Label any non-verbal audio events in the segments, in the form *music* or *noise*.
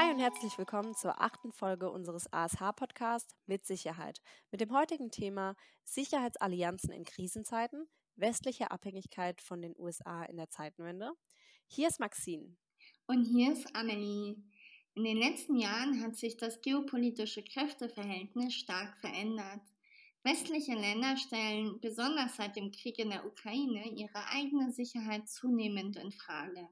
Hi und herzlich willkommen zur achten Folge unseres ASH-Podcasts mit Sicherheit. Mit dem heutigen Thema Sicherheitsallianzen in Krisenzeiten, westliche Abhängigkeit von den USA in der Zeitenwende. Hier ist Maxine. Und hier ist Amelie. In den letzten Jahren hat sich das geopolitische Kräfteverhältnis stark verändert. Westliche Länder stellen besonders seit dem Krieg in der Ukraine ihre eigene Sicherheit zunehmend in Frage.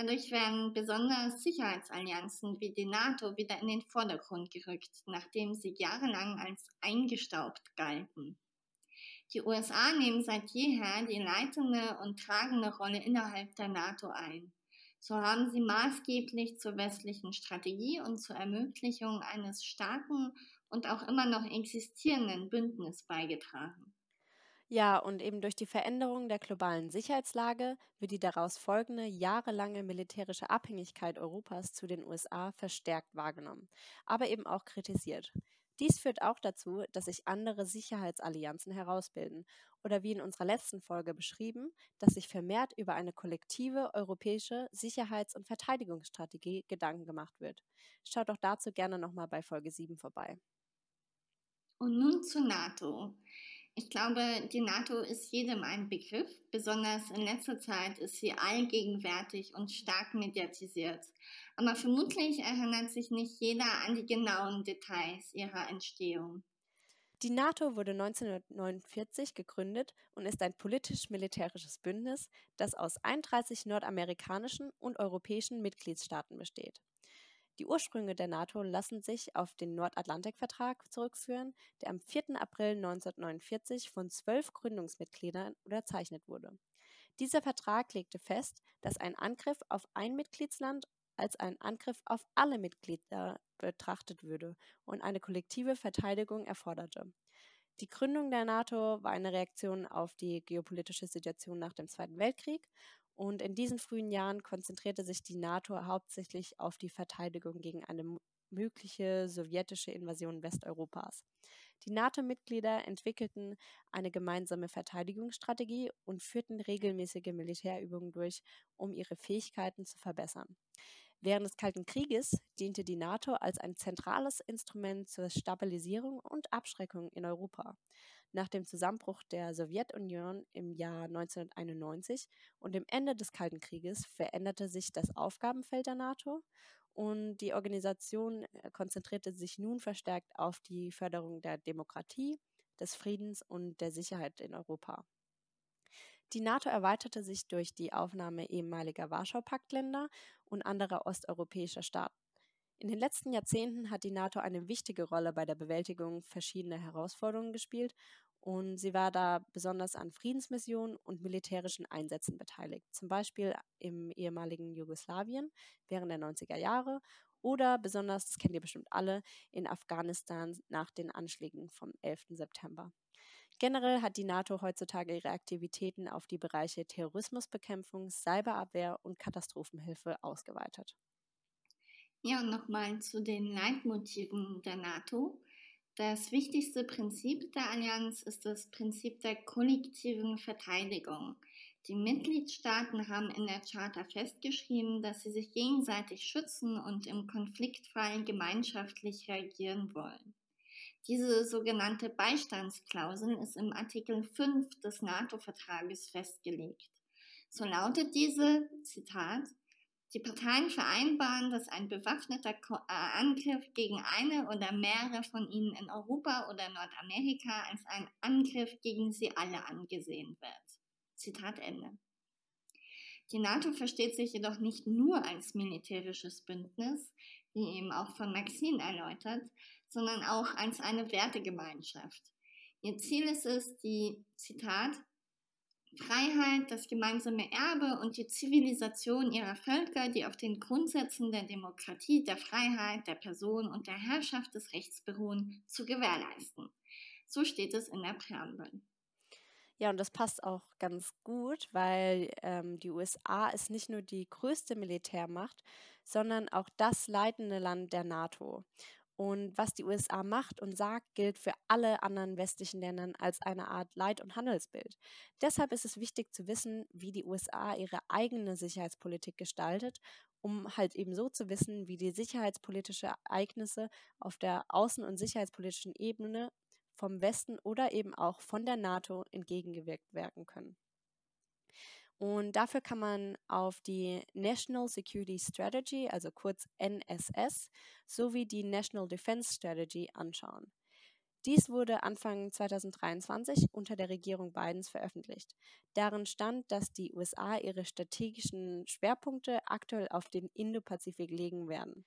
Dadurch werden besonders Sicherheitsallianzen wie die NATO wieder in den Vordergrund gerückt, nachdem sie jahrelang als eingestaubt galten. Die USA nehmen seit jeher die leitende und tragende Rolle innerhalb der NATO ein. So haben sie maßgeblich zur westlichen Strategie und zur Ermöglichung eines starken und auch immer noch existierenden Bündnisses beigetragen. Ja, und eben durch die Veränderung der globalen Sicherheitslage wird die daraus folgende jahrelange militärische Abhängigkeit Europas zu den USA verstärkt wahrgenommen, aber eben auch kritisiert. Dies führt auch dazu, dass sich andere Sicherheitsallianzen herausbilden oder wie in unserer letzten Folge beschrieben, dass sich vermehrt über eine kollektive europäische Sicherheits- und Verteidigungsstrategie Gedanken gemacht wird. Schaut doch dazu gerne nochmal bei Folge 7 vorbei. Und nun zur NATO. Ich glaube, die NATO ist jedem ein Begriff. Besonders in letzter Zeit ist sie allgegenwärtig und stark mediatisiert. Aber vermutlich erinnert sich nicht jeder an die genauen Details ihrer Entstehung. Die NATO wurde 1949 gegründet und ist ein politisch-militärisches Bündnis, das aus 31 nordamerikanischen und europäischen Mitgliedstaaten besteht. Die Ursprünge der NATO lassen sich auf den Nordatlantikvertrag zurückführen, der am 4. April 1949 von zwölf Gründungsmitgliedern unterzeichnet wurde. Dieser Vertrag legte fest, dass ein Angriff auf ein Mitgliedsland als ein Angriff auf alle Mitglieder betrachtet würde und eine kollektive Verteidigung erforderte. Die Gründung der NATO war eine Reaktion auf die geopolitische Situation nach dem Zweiten Weltkrieg und in diesen frühen Jahren konzentrierte sich die NATO hauptsächlich auf die Verteidigung gegen eine mögliche sowjetische Invasion Westeuropas. Die NATO-Mitglieder entwickelten eine gemeinsame Verteidigungsstrategie und führten regelmäßige Militärübungen durch, um ihre Fähigkeiten zu verbessern. Während des Kalten Krieges diente die NATO als ein zentrales Instrument zur Stabilisierung und Abschreckung in Europa. Nach dem Zusammenbruch der Sowjetunion im Jahr 1991 und dem Ende des Kalten Krieges veränderte sich das Aufgabenfeld der NATO und die Organisation äh, konzentrierte sich nun verstärkt auf die Förderung der Demokratie, des Friedens und der Sicherheit in Europa. Die NATO erweiterte sich durch die Aufnahme ehemaliger Warschau-Paktländer und anderer osteuropäischer Staaten. In den letzten Jahrzehnten hat die NATO eine wichtige Rolle bei der Bewältigung verschiedener Herausforderungen gespielt und sie war da besonders an Friedensmissionen und militärischen Einsätzen beteiligt, zum Beispiel im ehemaligen Jugoslawien während der 90er Jahre oder besonders, das kennt ihr bestimmt alle, in Afghanistan nach den Anschlägen vom 11. September. Generell hat die NATO heutzutage ihre Aktivitäten auf die Bereiche Terrorismusbekämpfung, Cyberabwehr und Katastrophenhilfe ausgeweitet. Ja, und nochmal zu den Leitmotiven der NATO. Das wichtigste Prinzip der Allianz ist das Prinzip der kollektiven Verteidigung. Die Mitgliedstaaten haben in der Charta festgeschrieben, dass sie sich gegenseitig schützen und im Konfliktfall gemeinschaftlich reagieren wollen. Diese sogenannte Beistandsklausel ist im Artikel 5 des NATO-Vertrages festgelegt. So lautet diese, Zitat, die Parteien vereinbaren, dass ein bewaffneter äh, Angriff gegen eine oder mehrere von ihnen in Europa oder Nordamerika als ein Angriff gegen sie alle angesehen wird. Zitat Ende. Die NATO versteht sich jedoch nicht nur als militärisches Bündnis, wie eben auch von Maxine erläutert, sondern auch als eine Wertegemeinschaft. Ihr Ziel ist es, die, Zitat, Freiheit, das gemeinsame Erbe und die Zivilisation ihrer Völker, die auf den Grundsätzen der Demokratie, der Freiheit, der Person und der Herrschaft des Rechts beruhen, zu gewährleisten. So steht es in der Präambel. Ja, und das passt auch ganz gut, weil ähm, die USA ist nicht nur die größte Militärmacht, sondern auch das leitende Land der NATO. Und was die USA macht und sagt, gilt für alle anderen westlichen Länder als eine Art Leit- und Handelsbild. Deshalb ist es wichtig zu wissen, wie die USA ihre eigene Sicherheitspolitik gestaltet, um halt eben so zu wissen, wie die sicherheitspolitischen Ereignisse auf der außen- und sicherheitspolitischen Ebene vom Westen oder eben auch von der NATO entgegengewirkt werden können. Und dafür kann man auf die National Security Strategy, also kurz NSS, sowie die National Defense Strategy anschauen. Dies wurde Anfang 2023 unter der Regierung Bidens veröffentlicht. Darin stand, dass die USA ihre strategischen Schwerpunkte aktuell auf den Indopazifik legen werden.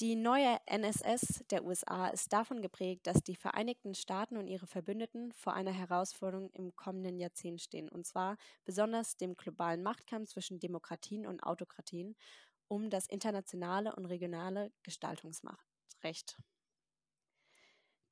Die neue NSS der USA ist davon geprägt, dass die Vereinigten Staaten und ihre Verbündeten vor einer Herausforderung im kommenden Jahrzehnt stehen, und zwar besonders dem globalen Machtkampf zwischen Demokratien und Autokratien um das internationale und regionale Gestaltungsmachtrecht.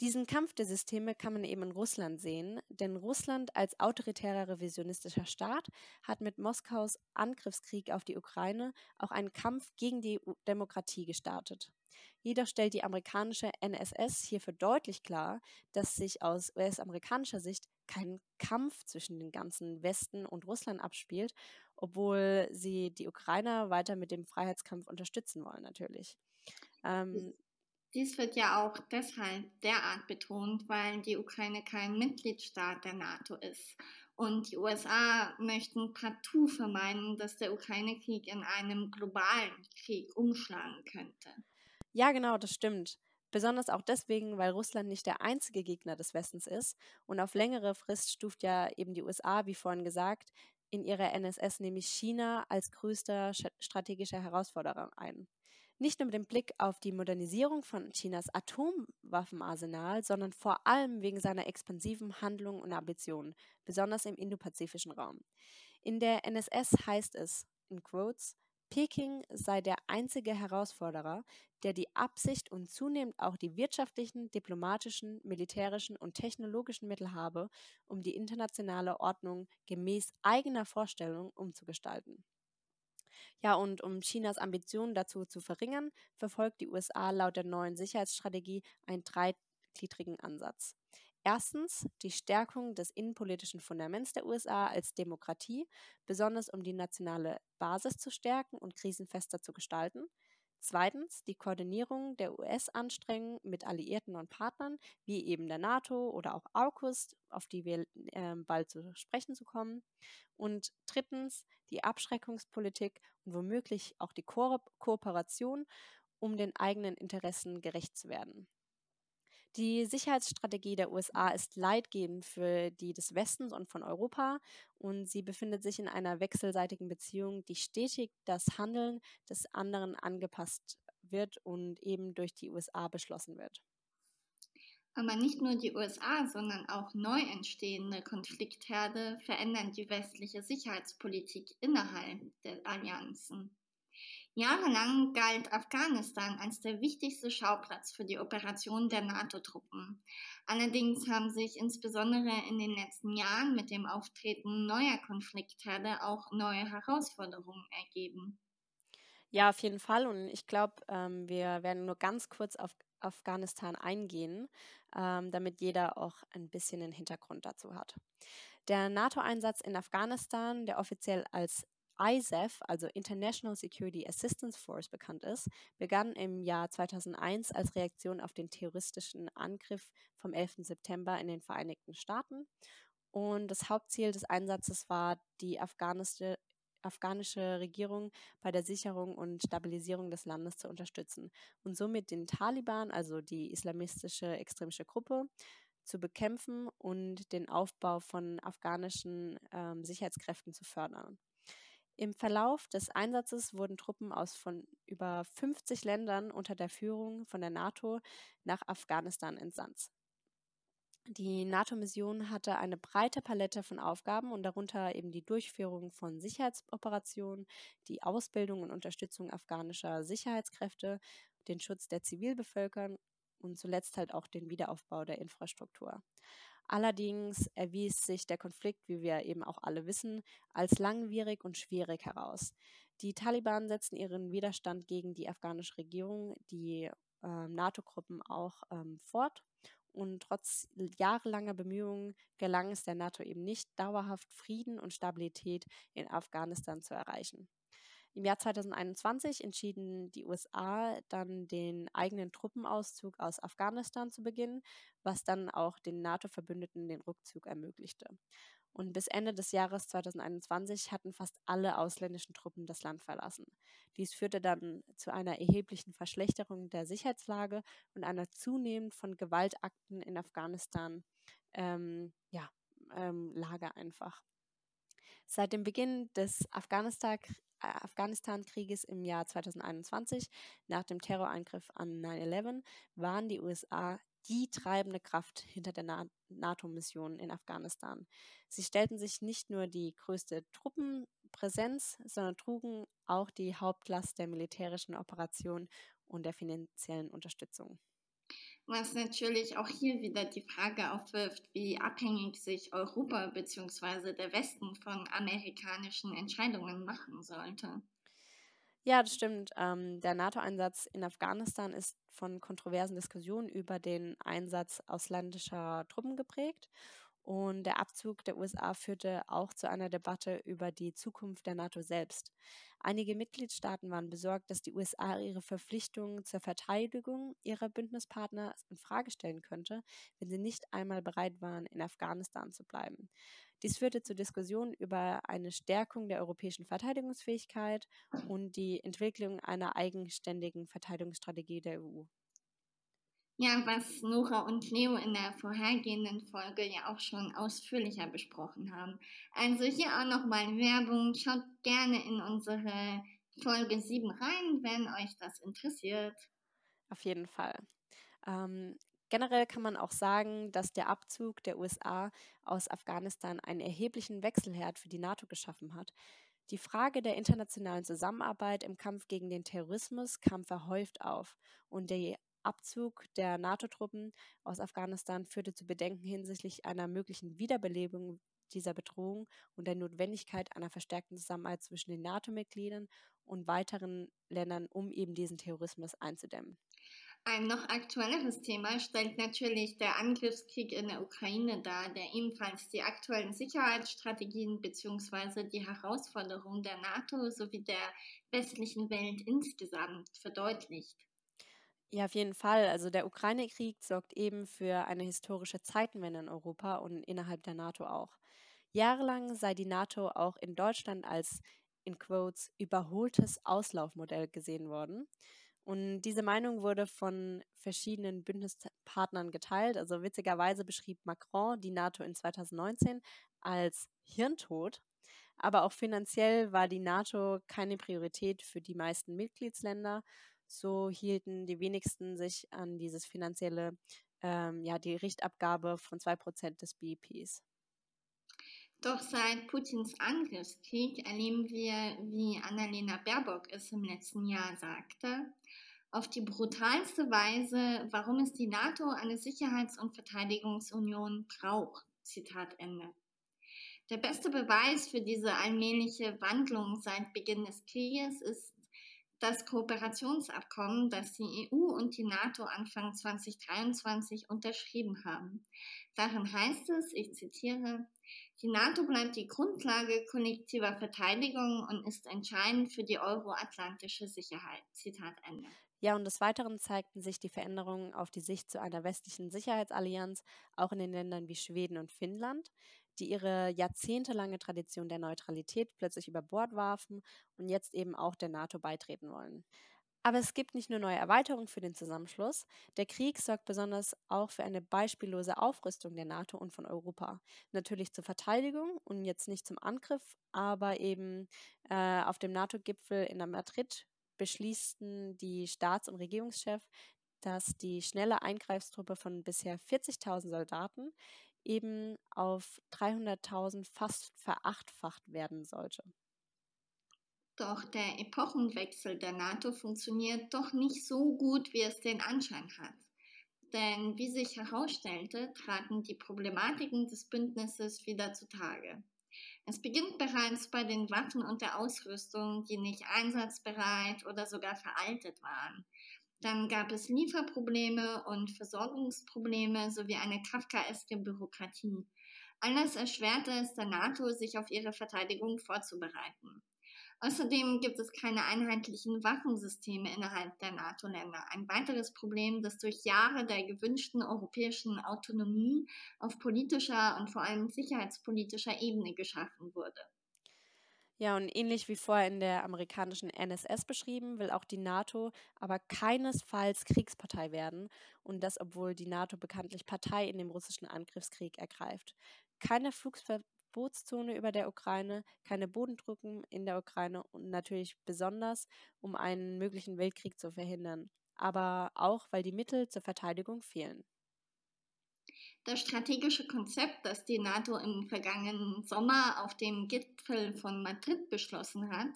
Diesen Kampf der Systeme kann man eben in Russland sehen, denn Russland als autoritärer revisionistischer Staat hat mit Moskaus Angriffskrieg auf die Ukraine auch einen Kampf gegen die Demokratie gestartet. Jedoch stellt die amerikanische NSS hierfür deutlich klar, dass sich aus US-amerikanischer Sicht kein Kampf zwischen den ganzen Westen und Russland abspielt, obwohl sie die Ukrainer weiter mit dem Freiheitskampf unterstützen wollen natürlich. Ähm, dies wird ja auch deshalb derart betont, weil die Ukraine kein Mitgliedstaat der NATO ist. Und die USA möchten partout vermeiden, dass der Ukraine-Krieg in einem globalen Krieg umschlagen könnte. Ja, genau, das stimmt. Besonders auch deswegen, weil Russland nicht der einzige Gegner des Westens ist. Und auf längere Frist stuft ja eben die USA, wie vorhin gesagt, in ihrer NSS nämlich China als größter strategischer Herausforderer ein. Nicht nur mit dem Blick auf die Modernisierung von Chinas Atomwaffenarsenal, sondern vor allem wegen seiner expansiven Handlungen und Ambitionen, besonders im indopazifischen Raum. In der NSS heißt es, in Quotes, Peking sei der einzige Herausforderer, der die Absicht und zunehmend auch die wirtschaftlichen, diplomatischen, militärischen und technologischen Mittel habe, um die internationale Ordnung gemäß eigener Vorstellungen umzugestalten. Ja, und um Chinas Ambitionen dazu zu verringern, verfolgt die USA laut der neuen Sicherheitsstrategie einen dreigliedrigen Ansatz. Erstens die Stärkung des innenpolitischen Fundaments der USA als Demokratie, besonders um die nationale Basis zu stärken und krisenfester zu gestalten. Zweitens die Koordinierung der US-Anstrengungen mit Alliierten und Partnern, wie eben der NATO oder auch AUKUS, auf die wir äh, bald zu sprechen zu kommen. Und drittens die Abschreckungspolitik und womöglich auch die Ko Kooperation, um den eigenen Interessen gerecht zu werden. Die Sicherheitsstrategie der USA ist leitgebend für die des Westens und von Europa und sie befindet sich in einer wechselseitigen Beziehung, die stetig das Handeln des anderen angepasst wird und eben durch die USA beschlossen wird. Aber nicht nur die USA, sondern auch neu entstehende Konfliktherde verändern die westliche Sicherheitspolitik innerhalb der Allianzen. Jahrelang galt Afghanistan als der wichtigste Schauplatz für die Operation der NATO-Truppen. Allerdings haben sich insbesondere in den letzten Jahren mit dem Auftreten neuer Konfliktherde auch neue Herausforderungen ergeben. Ja, auf jeden Fall. Und ich glaube, ähm, wir werden nur ganz kurz auf Afghanistan eingehen, ähm, damit jeder auch ein bisschen den Hintergrund dazu hat. Der NATO-Einsatz in Afghanistan, der offiziell als ISAF, also International Security Assistance Force bekannt ist, begann im Jahr 2001 als Reaktion auf den terroristischen Angriff vom 11. September in den Vereinigten Staaten. Und das Hauptziel des Einsatzes war, die afghanische, afghanische Regierung bei der Sicherung und Stabilisierung des Landes zu unterstützen und somit den Taliban, also die islamistische extremische Gruppe, zu bekämpfen und den Aufbau von afghanischen ähm, Sicherheitskräften zu fördern. Im Verlauf des Einsatzes wurden Truppen aus von über 50 Ländern unter der Führung von der NATO nach Afghanistan entsandt. Die NATO-Mission hatte eine breite Palette von Aufgaben und darunter eben die Durchführung von Sicherheitsoperationen, die Ausbildung und Unterstützung afghanischer Sicherheitskräfte, den Schutz der Zivilbevölkerung und zuletzt halt auch den Wiederaufbau der Infrastruktur. Allerdings erwies sich der Konflikt, wie wir eben auch alle wissen, als langwierig und schwierig heraus. Die Taliban setzten ihren Widerstand gegen die afghanische Regierung, die äh, NATO-Gruppen auch ähm, fort. Und trotz jahrelanger Bemühungen gelang es der NATO eben nicht, dauerhaft Frieden und Stabilität in Afghanistan zu erreichen. Im Jahr 2021 entschieden die USA dann den eigenen Truppenauszug aus Afghanistan zu beginnen, was dann auch den NATO-Verbündeten den Rückzug ermöglichte. Und bis Ende des Jahres 2021 hatten fast alle ausländischen Truppen das Land verlassen. Dies führte dann zu einer erheblichen Verschlechterung der Sicherheitslage und einer zunehmend von Gewaltakten in Afghanistan ähm, ja, ähm, Lage einfach. Seit dem Beginn des Afghanistan äh, Afghanistan-Krieges im Jahr 2021 nach dem Terrorangriff an 9-11 waren die USA die treibende Kraft hinter der Na NATO-Mission in Afghanistan. Sie stellten sich nicht nur die größte Truppenpräsenz, sondern trugen auch die Hauptlast der militärischen Operation und der finanziellen Unterstützung was natürlich auch hier wieder die Frage aufwirft, wie abhängig sich Europa bzw. der Westen von amerikanischen Entscheidungen machen sollte. Ja, das stimmt. Ähm, der NATO-Einsatz in Afghanistan ist von kontroversen Diskussionen über den Einsatz ausländischer Truppen geprägt. Und der Abzug der USA führte auch zu einer Debatte über die Zukunft der NATO selbst. Einige Mitgliedstaaten waren besorgt, dass die USA ihre Verpflichtungen zur Verteidigung ihrer Bündnispartner in Frage stellen könnte, wenn sie nicht einmal bereit waren, in Afghanistan zu bleiben. Dies führte zu Diskussionen über eine Stärkung der europäischen Verteidigungsfähigkeit und die Entwicklung einer eigenständigen Verteidigungsstrategie der EU. Ja, was Nora und Leo in der vorhergehenden Folge ja auch schon ausführlicher besprochen haben. Also hier auch nochmal Werbung. Schaut gerne in unsere Folge 7 rein, wenn euch das interessiert. Auf jeden Fall. Ähm, generell kann man auch sagen, dass der Abzug der USA aus Afghanistan einen erheblichen Wechselherd für die NATO geschaffen hat. Die Frage der internationalen Zusammenarbeit im Kampf gegen den Terrorismus kam verhäuft auf und die Abzug der NATO-Truppen aus Afghanistan führte zu Bedenken hinsichtlich einer möglichen Wiederbelebung dieser Bedrohung und der Notwendigkeit einer verstärkten Zusammenarbeit zwischen den NATO-Mitgliedern und weiteren Ländern, um eben diesen Terrorismus einzudämmen. Ein noch aktuelleres Thema stellt natürlich der Angriffskrieg in der Ukraine dar, der ebenfalls die aktuellen Sicherheitsstrategien bzw. die Herausforderungen der NATO sowie der westlichen Welt insgesamt verdeutlicht. Ja, auf jeden Fall. Also der Ukraine-Krieg sorgt eben für eine historische Zeitenwende in Europa und innerhalb der NATO auch. Jahrelang sei die NATO auch in Deutschland als in Quotes überholtes Auslaufmodell gesehen worden. Und diese Meinung wurde von verschiedenen Bündnispartnern geteilt. Also witzigerweise beschrieb Macron die NATO in 2019 als Hirntod. Aber auch finanziell war die NATO keine Priorität für die meisten Mitgliedsländer so hielten die wenigsten sich an dieses finanzielle, ähm, ja, die Richtabgabe von 2% des BIPs. Doch seit Putins Angriffskrieg erleben wir, wie Annalena Baerbock es im letzten Jahr sagte, auf die brutalste Weise, warum es die NATO eine Sicherheits- und Verteidigungsunion braucht. Zitat Ende. Der beste Beweis für diese allmähliche Wandlung seit Beginn des Krieges ist das Kooperationsabkommen, das die EU und die NATO Anfang 2023 unterschrieben haben. Darin heißt es, ich zitiere, die NATO bleibt die Grundlage kollektiver Verteidigung und ist entscheidend für die euroatlantische Sicherheit. Zitat Ende. Ja, und des Weiteren zeigten sich die Veränderungen auf die Sicht zu einer westlichen Sicherheitsallianz auch in den Ländern wie Schweden und Finnland die ihre jahrzehntelange Tradition der Neutralität plötzlich über Bord warfen und jetzt eben auch der NATO beitreten wollen. Aber es gibt nicht nur neue Erweiterungen für den Zusammenschluss. Der Krieg sorgt besonders auch für eine beispiellose Aufrüstung der NATO und von Europa. Natürlich zur Verteidigung und jetzt nicht zum Angriff, aber eben äh, auf dem NATO-Gipfel in Madrid beschließen die Staats- und Regierungschefs, dass die schnelle Eingreifstruppe von bisher 40.000 Soldaten eben auf 300.000 fast verachtfacht werden sollte. Doch der Epochenwechsel der NATO funktioniert doch nicht so gut, wie es den Anschein hat. Denn wie sich herausstellte, traten die Problematiken des Bündnisses wieder zutage. Es beginnt bereits bei den Waffen und der Ausrüstung, die nicht einsatzbereit oder sogar veraltet waren. Dann gab es Lieferprobleme und Versorgungsprobleme sowie eine kafkaeske Bürokratie. Alles erschwerte es der NATO, sich auf ihre Verteidigung vorzubereiten. Außerdem gibt es keine einheitlichen Waffensysteme innerhalb der NATO-Länder. Ein weiteres Problem, das durch Jahre der gewünschten europäischen Autonomie auf politischer und vor allem sicherheitspolitischer Ebene geschaffen wurde. Ja, und ähnlich wie vorher in der amerikanischen NSS beschrieben, will auch die NATO aber keinesfalls Kriegspartei werden und das, obwohl die NATO bekanntlich Partei in dem russischen Angriffskrieg ergreift. Keine Flugverbotszone über der Ukraine, keine Bodendrücken in der Ukraine und natürlich besonders, um einen möglichen Weltkrieg zu verhindern, aber auch, weil die Mittel zur Verteidigung fehlen. Das strategische Konzept, das die NATO im vergangenen Sommer auf dem Gipfel von Madrid beschlossen hat,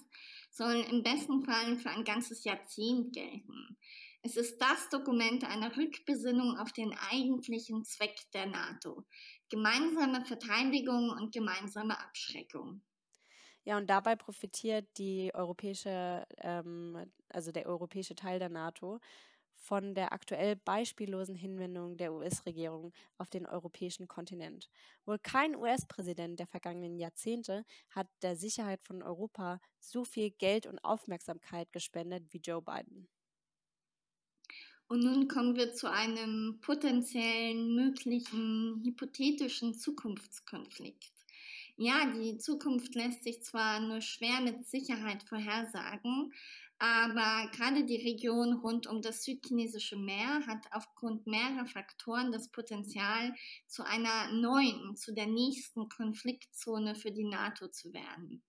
soll im besten Fall für ein ganzes Jahrzehnt gelten. Es ist das Dokument einer Rückbesinnung auf den eigentlichen Zweck der NATO. Gemeinsame Verteidigung und gemeinsame Abschreckung. Ja, und dabei profitiert die europäische, ähm, also der europäische Teil der NATO von der aktuell beispiellosen Hinwendung der US-Regierung auf den europäischen Kontinent. Wohl kein US-Präsident der vergangenen Jahrzehnte hat der Sicherheit von Europa so viel Geld und Aufmerksamkeit gespendet wie Joe Biden. Und nun kommen wir zu einem potenziellen, möglichen, hypothetischen Zukunftskonflikt. Ja, die Zukunft lässt sich zwar nur schwer mit Sicherheit vorhersagen, aber gerade die Region rund um das südchinesische Meer hat aufgrund mehrerer Faktoren das Potenzial, zu einer neuen, zu der nächsten Konfliktzone für die NATO zu werden.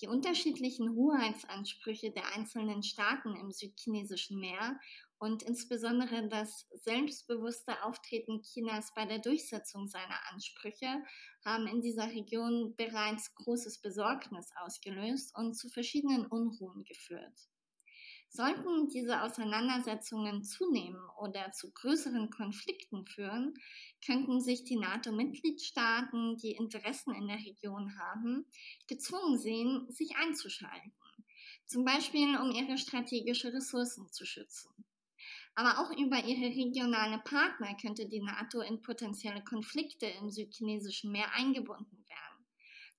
Die unterschiedlichen Hoheitsansprüche der einzelnen Staaten im südchinesischen Meer und insbesondere das selbstbewusste Auftreten Chinas bei der Durchsetzung seiner Ansprüche haben in dieser Region bereits großes Besorgnis ausgelöst und zu verschiedenen Unruhen geführt. Sollten diese Auseinandersetzungen zunehmen oder zu größeren Konflikten führen, könnten sich die NATO-Mitgliedstaaten, die Interessen in der Region haben, gezwungen sehen, sich einzuschalten, zum Beispiel um ihre strategischen Ressourcen zu schützen. Aber auch über ihre regionale Partner könnte die NATO in potenzielle Konflikte im südchinesischen Meer eingebunden werden.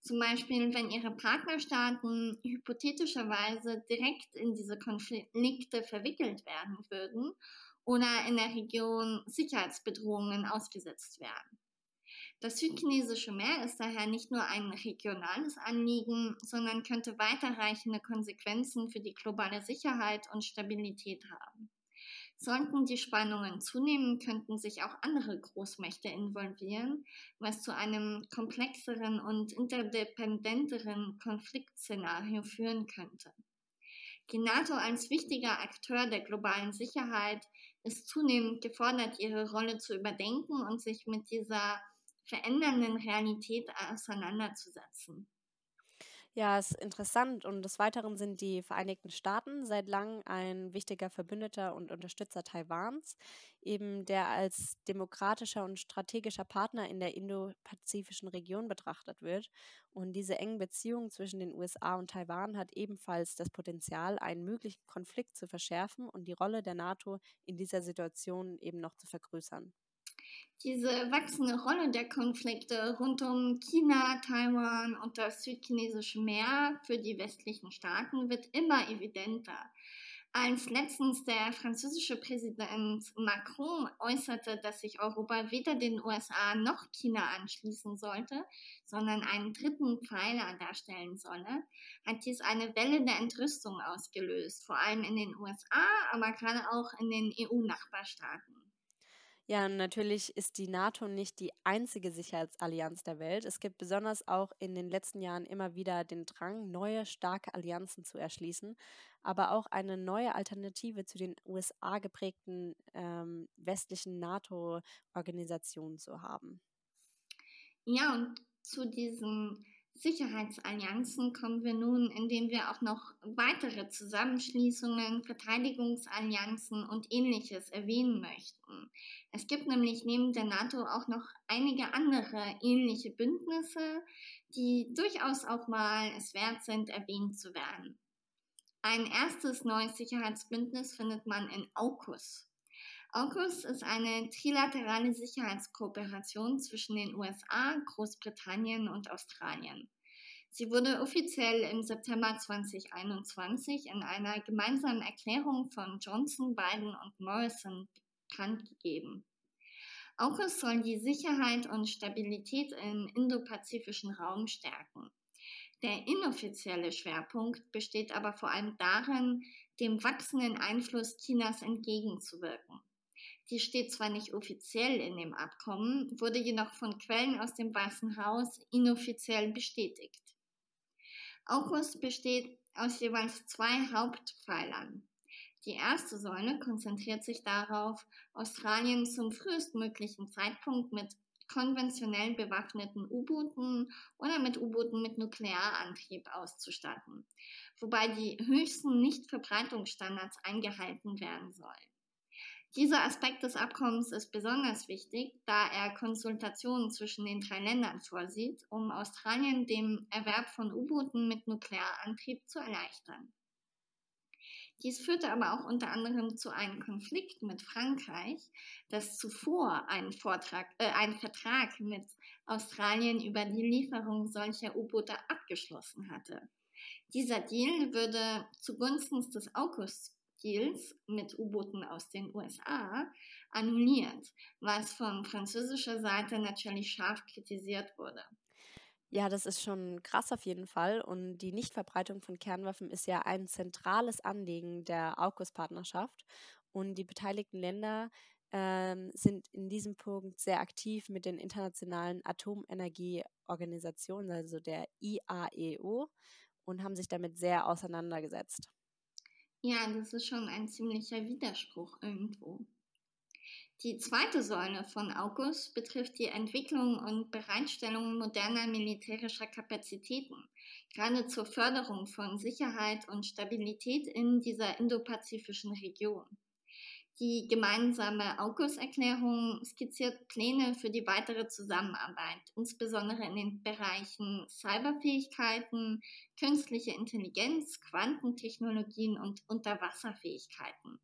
Zum Beispiel, wenn ihre Partnerstaaten hypothetischerweise direkt in diese Konflikte verwickelt werden würden oder in der Region Sicherheitsbedrohungen ausgesetzt werden. Das südchinesische Meer ist daher nicht nur ein regionales Anliegen, sondern könnte weiterreichende Konsequenzen für die globale Sicherheit und Stabilität haben. Sollten die Spannungen zunehmen, könnten sich auch andere Großmächte involvieren, was zu einem komplexeren und interdependenteren Konfliktszenario führen könnte. Die NATO als wichtiger Akteur der globalen Sicherheit ist zunehmend gefordert, ihre Rolle zu überdenken und sich mit dieser verändernden Realität auseinanderzusetzen. Ja, ist interessant. Und des Weiteren sind die Vereinigten Staaten seit langem ein wichtiger Verbündeter und Unterstützer Taiwans, eben der als demokratischer und strategischer Partner in der indopazifischen Region betrachtet wird. Und diese engen Beziehungen zwischen den USA und Taiwan hat ebenfalls das Potenzial, einen möglichen Konflikt zu verschärfen und die Rolle der NATO in dieser Situation eben noch zu vergrößern diese wachsende Rolle der Konflikte rund um China, Taiwan und das südchinesische Meer für die westlichen Staaten wird immer evidenter. Als letztens der französische Präsident Macron äußerte, dass sich Europa weder den USA noch China anschließen sollte, sondern einen dritten Pfeiler darstellen solle, hat dies eine Welle der Entrüstung ausgelöst, vor allem in den USA, aber gerade auch in den EU-Nachbarstaaten. Ja, natürlich ist die NATO nicht die einzige Sicherheitsallianz der Welt. Es gibt besonders auch in den letzten Jahren immer wieder den Drang, neue starke Allianzen zu erschließen, aber auch eine neue Alternative zu den USA geprägten ähm, westlichen NATO-Organisationen zu haben. Ja, und zu diesen Sicherheitsallianzen kommen wir nun, indem wir auch noch weitere Zusammenschließungen, Verteidigungsallianzen und ähnliches erwähnen möchten. Es gibt nämlich neben der NATO auch noch einige andere ähnliche Bündnisse, die durchaus auch mal es wert sind, erwähnt zu werden. Ein erstes neues Sicherheitsbündnis findet man in AUKUS. AUKUS ist eine trilaterale Sicherheitskooperation zwischen den USA, Großbritannien und Australien. Sie wurde offiziell im September 2021 in einer gemeinsamen Erklärung von Johnson, Biden und Morrison bekannt gegeben. AUKUS soll die Sicherheit und Stabilität im indopazifischen Raum stärken. Der inoffizielle Schwerpunkt besteht aber vor allem darin, dem wachsenden Einfluss Chinas entgegenzuwirken. Dies steht zwar nicht offiziell in dem Abkommen, wurde jedoch von Quellen aus dem Weißen Haus inoffiziell bestätigt. AUKUS besteht aus jeweils zwei Hauptpfeilern. Die erste Säule konzentriert sich darauf, Australien zum frühestmöglichen Zeitpunkt mit konventionell bewaffneten U-Booten oder mit U-Booten mit Nuklearantrieb auszustatten, wobei die höchsten Nichtverbreitungsstandards eingehalten werden sollen. Dieser Aspekt des Abkommens ist besonders wichtig, da er Konsultationen zwischen den drei Ländern vorsieht, um Australien dem Erwerb von U-Booten mit Nuklearantrieb zu erleichtern. Dies führte aber auch unter anderem zu einem Konflikt mit Frankreich, das zuvor einen, Vortrag, äh, einen Vertrag mit Australien über die Lieferung solcher U-Boote abgeschlossen hatte. Dieser Deal würde zugunsten des AUKUS-Deals mit U-Booten aus den USA annulliert, was von französischer Seite natürlich scharf kritisiert wurde. Ja, das ist schon krass auf jeden Fall. Und die Nichtverbreitung von Kernwaffen ist ja ein zentrales Anliegen der AUKUS-Partnerschaft. Und die beteiligten Länder ähm, sind in diesem Punkt sehr aktiv mit den internationalen Atomenergieorganisationen, also der IAEO, und haben sich damit sehr auseinandergesetzt. Ja, das ist schon ein ziemlicher Widerspruch irgendwo. Die zweite Säule von AUKUS betrifft die Entwicklung und Bereitstellung moderner militärischer Kapazitäten, gerade zur Förderung von Sicherheit und Stabilität in dieser indopazifischen Region. Die gemeinsame AUKUS-Erklärung skizziert Pläne für die weitere Zusammenarbeit, insbesondere in den Bereichen Cyberfähigkeiten, künstliche Intelligenz, Quantentechnologien und Unterwasserfähigkeiten.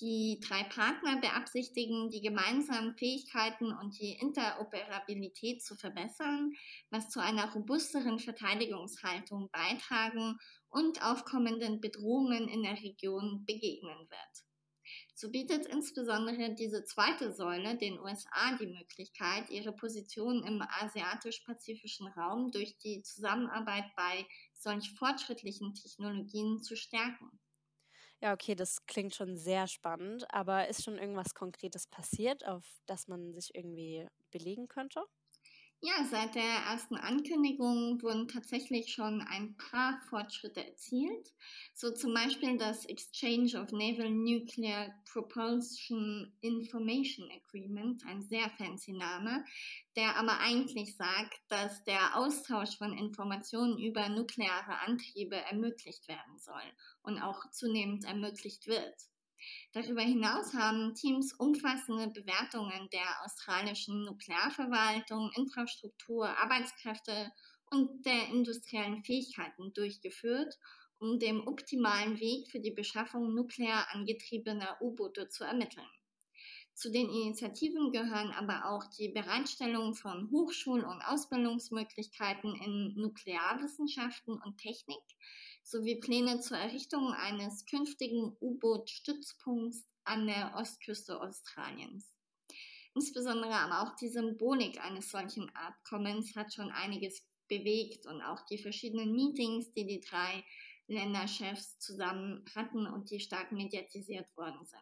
Die drei Partner beabsichtigen, die gemeinsamen Fähigkeiten und die Interoperabilität zu verbessern, was zu einer robusteren Verteidigungshaltung beitragen und aufkommenden Bedrohungen in der Region begegnen wird. So bietet insbesondere diese zweite Säule den USA die Möglichkeit, ihre Position im asiatisch-pazifischen Raum durch die Zusammenarbeit bei solch fortschrittlichen Technologien zu stärken. Ja, okay, das klingt schon sehr spannend, aber ist schon irgendwas Konkretes passiert, auf das man sich irgendwie belegen könnte? Ja, seit der ersten Ankündigung wurden tatsächlich schon ein paar Fortschritte erzielt. So zum Beispiel das Exchange of Naval Nuclear Propulsion Information Agreement, ein sehr fancy Name, der aber eigentlich sagt, dass der Austausch von Informationen über nukleare Antriebe ermöglicht werden soll und auch zunehmend ermöglicht wird. Darüber hinaus haben Teams umfassende Bewertungen der australischen Nuklearverwaltung, Infrastruktur, Arbeitskräfte und der industriellen Fähigkeiten durchgeführt, um den optimalen Weg für die Beschaffung nuklear angetriebener U-Boote zu ermitteln. Zu den Initiativen gehören aber auch die Bereitstellung von Hochschul- und Ausbildungsmöglichkeiten in Nuklearwissenschaften und Technik, sowie Pläne zur Errichtung eines künftigen U-Boot-Stützpunkts an der Ostküste Australiens. Insbesondere aber auch die Symbolik eines solchen Abkommens hat schon einiges bewegt und auch die verschiedenen Meetings, die die drei Länderchefs zusammen hatten und die stark mediatisiert worden sind.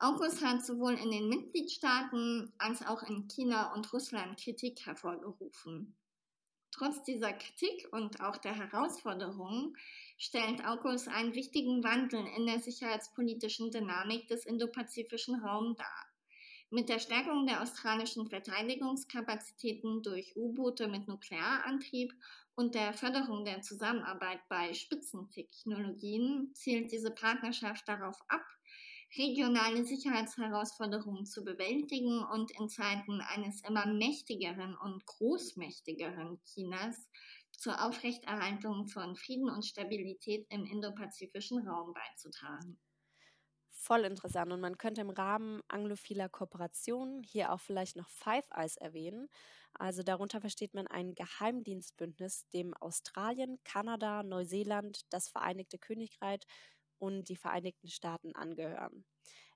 AUKUS hat sowohl in den Mitgliedstaaten als auch in China und Russland Kritik hervorgerufen. Trotz dieser Kritik und auch der Herausforderungen stellt AUKUS einen wichtigen Wandel in der sicherheitspolitischen Dynamik des indopazifischen Raums dar. Mit der Stärkung der australischen Verteidigungskapazitäten durch U-Boote mit Nuklearantrieb und der Förderung der Zusammenarbeit bei Spitzentechnologien zielt diese Partnerschaft darauf ab, regionale Sicherheitsherausforderungen zu bewältigen und in Zeiten eines immer mächtigeren und großmächtigeren Chinas zur Aufrechterhaltung von Frieden und Stabilität im indopazifischen Raum beizutragen. Voll interessant. Und man könnte im Rahmen anglophiler Kooperationen hier auch vielleicht noch Five Eyes erwähnen. Also darunter versteht man ein Geheimdienstbündnis, dem Australien, Kanada, Neuseeland, das Vereinigte Königreich und die Vereinigten Staaten angehören.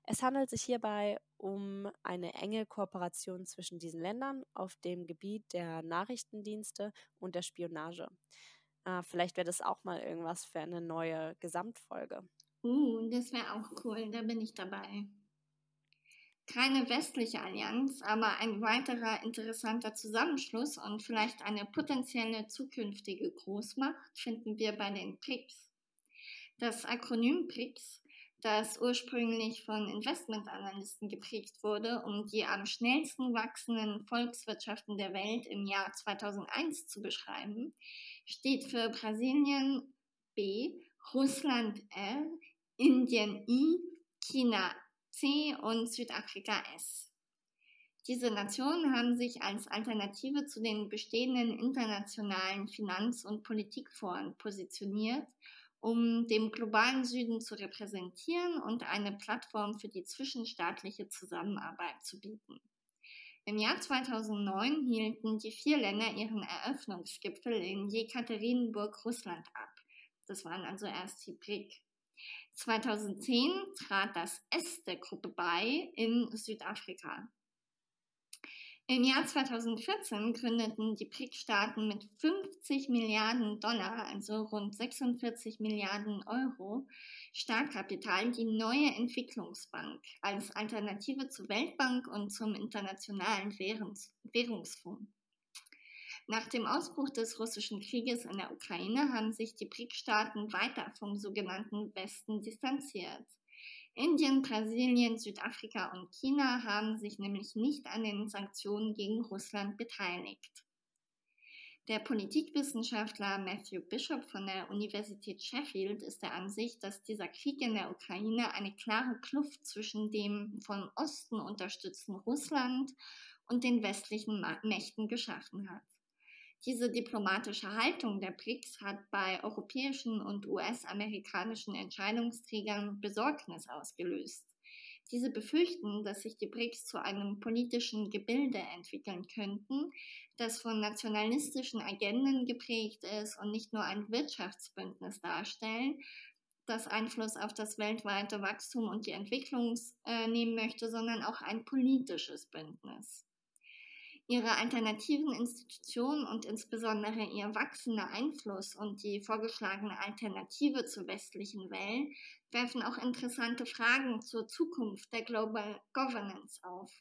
Es handelt sich hierbei um eine enge Kooperation zwischen diesen Ländern auf dem Gebiet der Nachrichtendienste und der Spionage. Äh, vielleicht wäre das auch mal irgendwas für eine neue Gesamtfolge. Uh, das wäre auch cool, da bin ich dabei. Keine westliche Allianz, aber ein weiterer interessanter Zusammenschluss und vielleicht eine potenzielle zukünftige Großmacht finden wir bei den BRICS. Das Akronym BRICS das ursprünglich von Investmentanalysten geprägt wurde, um die am schnellsten wachsenden Volkswirtschaften der Welt im Jahr 2001 zu beschreiben, steht für Brasilien B, Russland R, Indien I, China C und Südafrika S. Diese Nationen haben sich als Alternative zu den bestehenden internationalen Finanz- und Politikforen positioniert um den globalen Süden zu repräsentieren und eine Plattform für die zwischenstaatliche Zusammenarbeit zu bieten. Im Jahr 2009 hielten die vier Länder ihren Eröffnungsgipfel in Jekaterinburg, Russland ab. Das waren also erst die BRIC. 2010 trat das S der Gruppe bei in Südafrika. Im Jahr 2014 gründeten die BRIC-Staaten mit 50 Milliarden Dollar, also rund 46 Milliarden Euro, Startkapital die neue Entwicklungsbank als Alternative zur Weltbank und zum Internationalen Währungs Währungsfonds. Nach dem Ausbruch des russischen Krieges in der Ukraine haben sich die BRIC-Staaten weiter vom sogenannten Westen distanziert. Indien, Brasilien, Südafrika und China haben sich nämlich nicht an den Sanktionen gegen Russland beteiligt. Der Politikwissenschaftler Matthew Bishop von der Universität Sheffield ist der Ansicht, dass dieser Krieg in der Ukraine eine klare Kluft zwischen dem von Osten unterstützten Russland und den westlichen Mächten geschaffen hat. Diese diplomatische Haltung der BRICS hat bei europäischen und US-amerikanischen Entscheidungsträgern Besorgnis ausgelöst. Diese befürchten, dass sich die BRICS zu einem politischen Gebilde entwickeln könnten, das von nationalistischen Agenden geprägt ist und nicht nur ein Wirtschaftsbündnis darstellen, das Einfluss auf das weltweite Wachstum und die Entwicklung äh, nehmen möchte, sondern auch ein politisches Bündnis. Ihre alternativen Institutionen und insbesondere ihr wachsender Einfluss und die vorgeschlagene Alternative zur westlichen Welt werfen auch interessante Fragen zur Zukunft der Global Governance auf.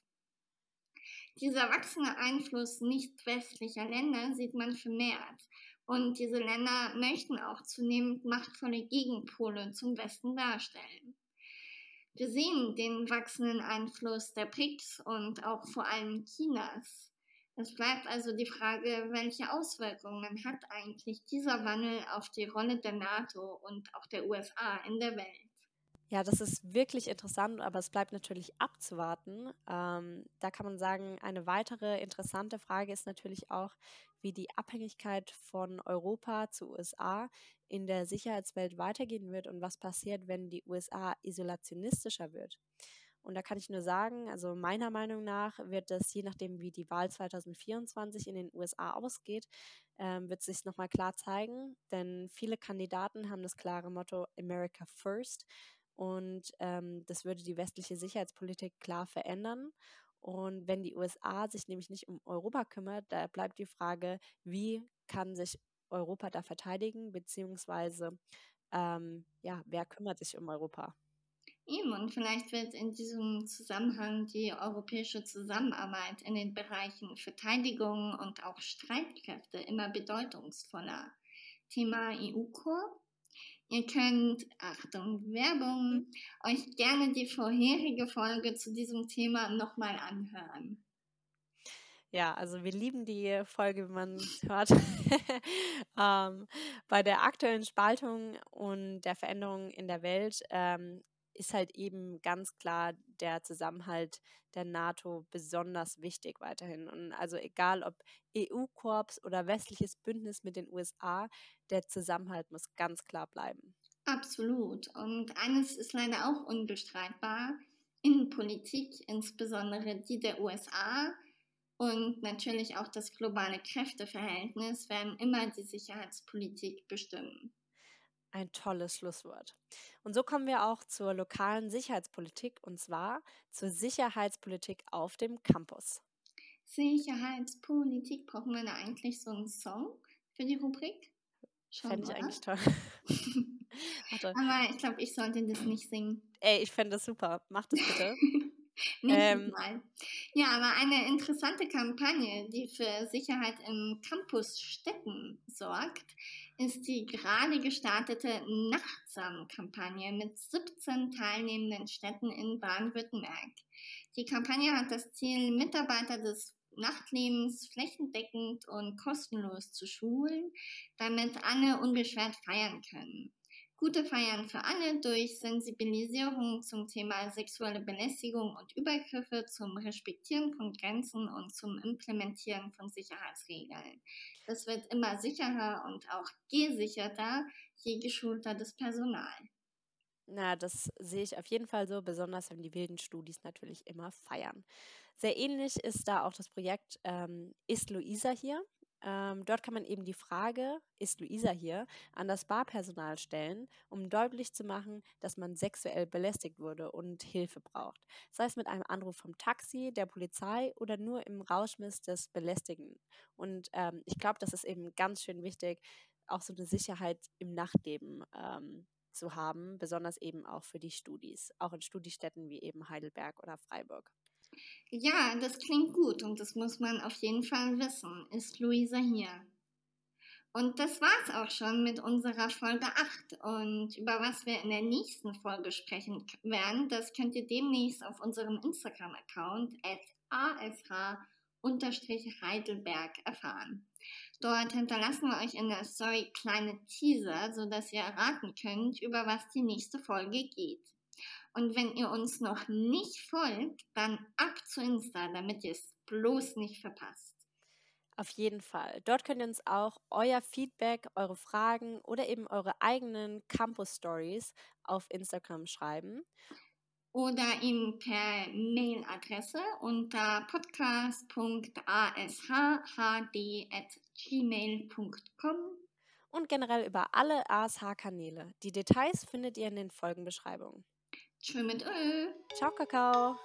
Dieser wachsende Einfluss nicht westlicher Länder sieht man vermehrt. Und diese Länder möchten auch zunehmend machtvolle Gegenpole zum Westen darstellen. Wir sehen den wachsenden Einfluss der BRICS und auch vor allem Chinas. Es bleibt also die Frage, welche Auswirkungen hat eigentlich dieser Wandel auf die Rolle der NATO und auch der USA in der Welt? Ja, das ist wirklich interessant, aber es bleibt natürlich abzuwarten. Ähm, da kann man sagen, eine weitere interessante Frage ist natürlich auch, wie die Abhängigkeit von Europa zu USA in der Sicherheitswelt weitergehen wird und was passiert, wenn die USA isolationistischer wird. Und da kann ich nur sagen, also meiner Meinung nach wird das, je nachdem, wie die Wahl 2024 in den USA ausgeht, ähm, wird sich nochmal klar zeigen. Denn viele Kandidaten haben das klare Motto America First. Und ähm, das würde die westliche Sicherheitspolitik klar verändern. Und wenn die USA sich nämlich nicht um Europa kümmert, da bleibt die Frage, wie kann sich Europa da verteidigen, beziehungsweise ähm, ja, wer kümmert sich um Europa? Eben, und vielleicht wird in diesem Zusammenhang die europäische Zusammenarbeit in den Bereichen Verteidigung und auch Streitkräfte immer bedeutungsvoller. Thema EU-Korps. Ihr könnt, Achtung, Werbung, euch gerne die vorherige Folge zu diesem Thema nochmal anhören. Ja, also wir lieben die Folge, wie man hört. *laughs* ähm, bei der aktuellen Spaltung und der Veränderung in der Welt ähm, ist halt eben ganz klar der Zusammenhalt der NATO besonders wichtig weiterhin. Und also egal ob EU-Korps oder westliches Bündnis mit den USA, der Zusammenhalt muss ganz klar bleiben. Absolut. Und eines ist leider auch unbestreitbar. Innenpolitik, insbesondere die der USA und natürlich auch das globale Kräfteverhältnis werden immer die Sicherheitspolitik bestimmen. Ein tolles Schlusswort. Und so kommen wir auch zur lokalen Sicherheitspolitik und zwar zur Sicherheitspolitik auf dem Campus. Sicherheitspolitik, brauchen wir da eigentlich so einen Song für die Rubrik? Fände ich eigentlich toll. *laughs* *laughs* Aber ich glaube, ich sollte das nicht singen. Ey, ich fände das super. Mach das bitte. *laughs* ähm, Mal. Ja, aber eine interessante Kampagne, die für Sicherheit im Campusstädten sorgt, ist die gerade gestartete Nachtsam-Kampagne mit 17 teilnehmenden Städten in Baden-Württemberg. Die Kampagne hat das Ziel, Mitarbeiter des Nachtlebens flächendeckend und kostenlos zu schulen, damit alle unbeschwert feiern können. Gute Feiern für alle durch Sensibilisierung zum Thema sexuelle Belästigung und Übergriffe, zum Respektieren von Grenzen und zum Implementieren von Sicherheitsregeln. Das wird immer sicherer und auch gesicherter, je geschulter das Personal. Na, das sehe ich auf jeden Fall so, besonders wenn die wilden Studis natürlich immer feiern. Sehr ähnlich ist da auch das Projekt ähm, Ist Luisa hier? Ähm, dort kann man eben die Frage, ist Luisa hier, an das Barpersonal stellen, um deutlich zu machen, dass man sexuell belästigt wurde und Hilfe braucht. Sei es mit einem Anruf vom Taxi, der Polizei oder nur im Rauschmiss des Belästigen. Und ähm, ich glaube, das ist eben ganz schön wichtig, auch so eine Sicherheit im Nachtleben ähm, zu haben, besonders eben auch für die Studis, auch in Studiestätten wie eben Heidelberg oder Freiburg. Ja, das klingt gut und das muss man auf jeden Fall wissen. Ist Luisa hier? Und das war's auch schon mit unserer Folge 8. Und über was wir in der nächsten Folge sprechen werden, das könnt ihr demnächst auf unserem Instagram-Account ash-heidelberg erfahren. Dort hinterlassen wir euch in der Story kleine Teaser, sodass ihr erraten könnt, über was die nächste Folge geht. Und wenn ihr uns noch nicht folgt, dann ab zu Insta, damit ihr es bloß nicht verpasst. Auf jeden Fall. Dort könnt ihr uns auch euer Feedback, eure Fragen oder eben eure eigenen Campus Stories auf Instagram schreiben. Oder ihm per Mailadresse unter podcast.ashhd.gmail.com und generell über alle ASH-Kanäle. Die Details findet ihr in den Folgenbeschreibungen. Tschö mit Ö. Ciao, Kakao.